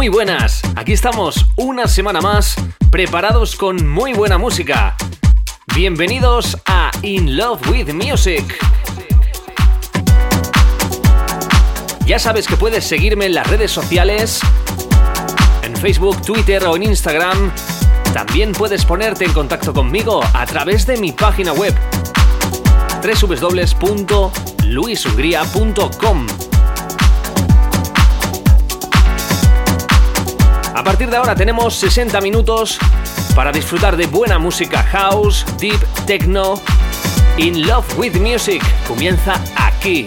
Muy buenas, aquí estamos una semana más, preparados con muy buena música. Bienvenidos a In Love with Music. Ya sabes que puedes seguirme en las redes sociales, en Facebook, Twitter o en Instagram. También puedes ponerte en contacto conmigo a través de mi página web www.luishungría.com. A partir de ahora tenemos 60 minutos para disfrutar de buena música house, deep, techno. In Love with Music comienza aquí.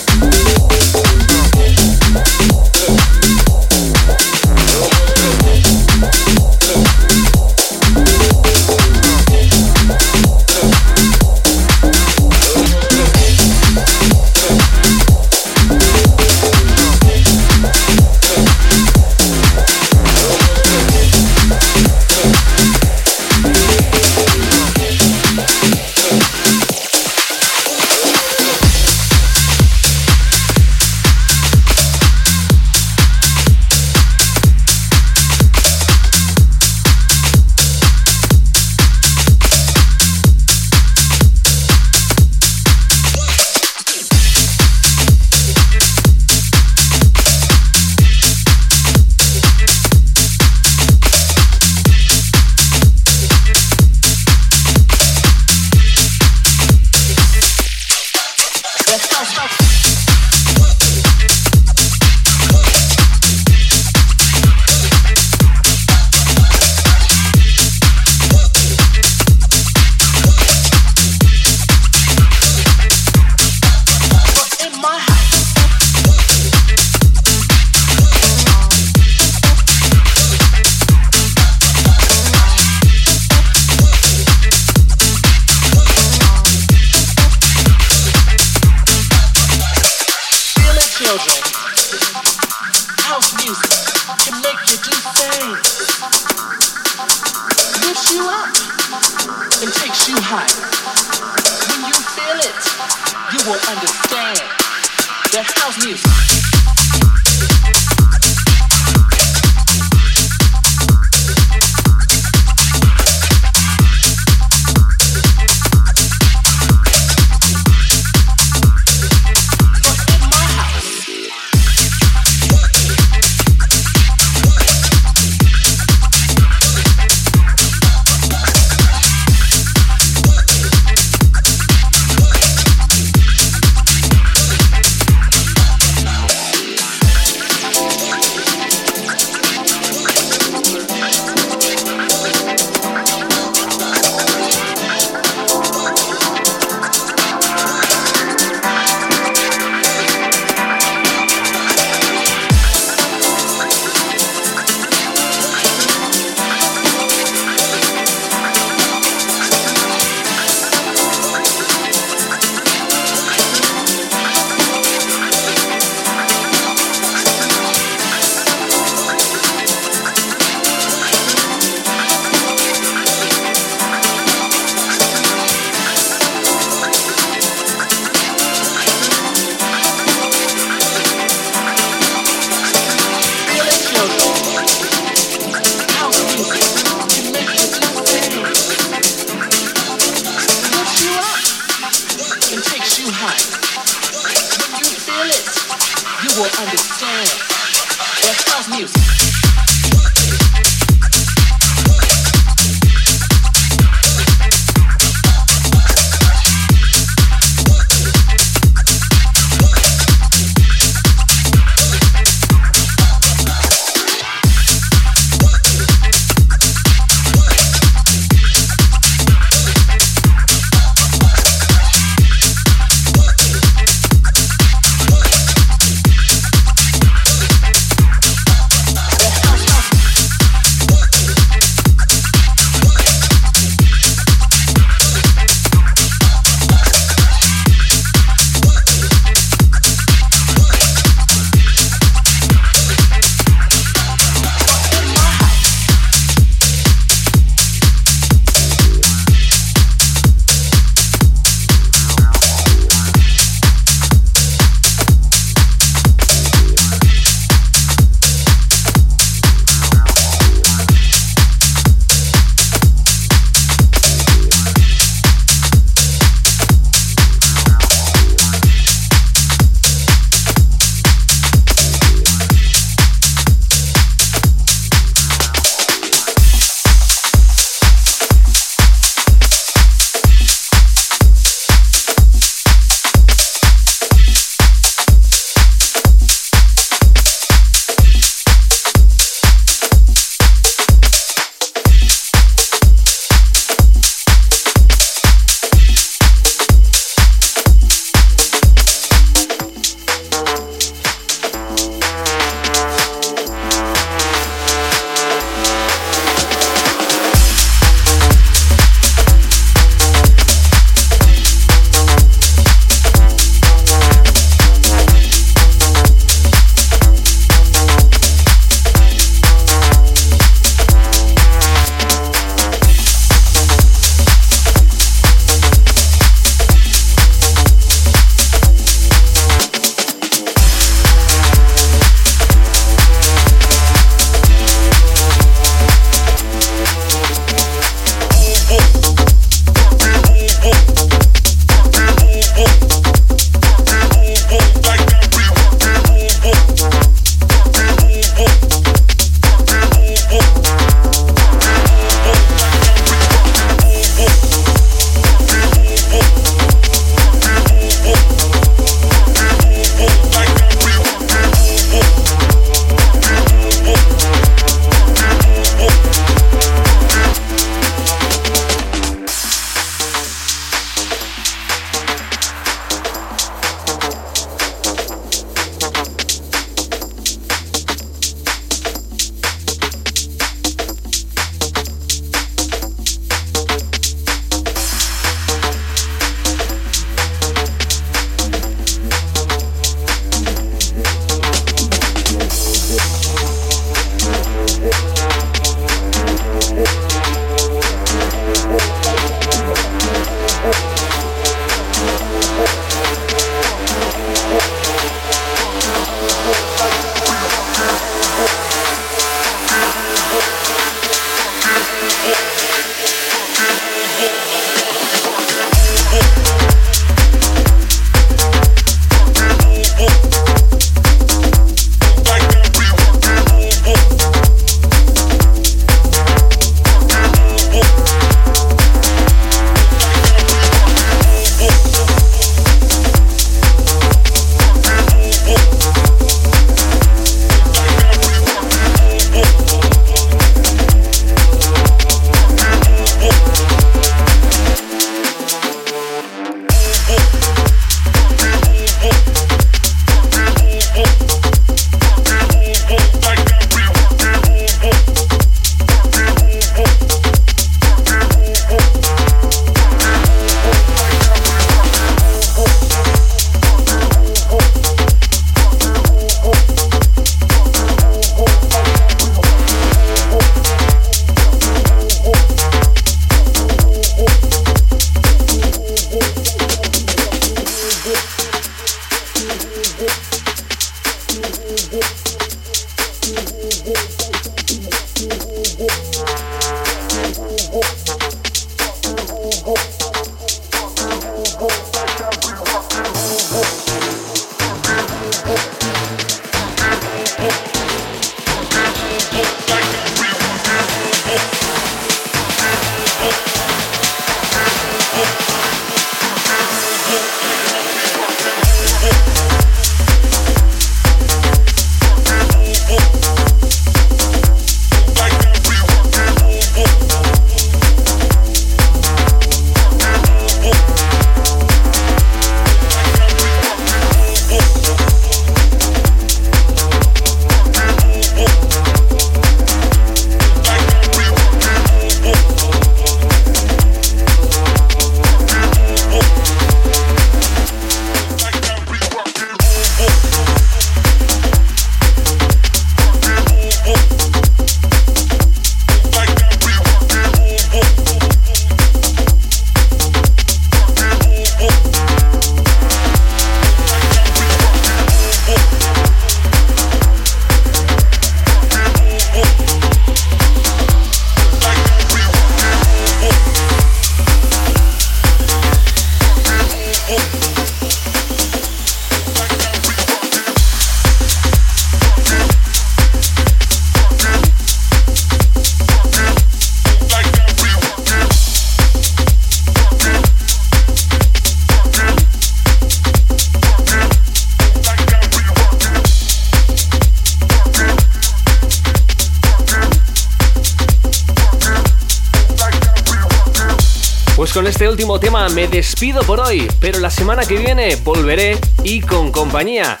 tema me despido por hoy, pero la semana que viene volveré y con compañía.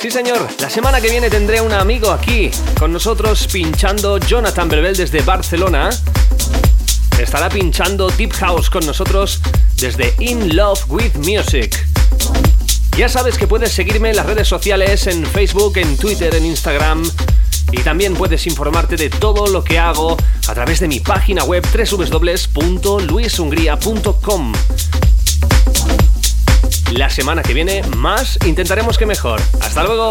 Sí, señor, la semana que viene tendré un amigo aquí con nosotros pinchando Jonathan Berbel desde Barcelona. Estará pinchando Deep House con nosotros desde In Love with Music. Ya sabes que puedes seguirme en las redes sociales, en Facebook, en Twitter, en Instagram. Y también puedes informarte de todo lo que hago a través de mi página web www.luishungría.com. La semana que viene más intentaremos que mejor. Hasta luego.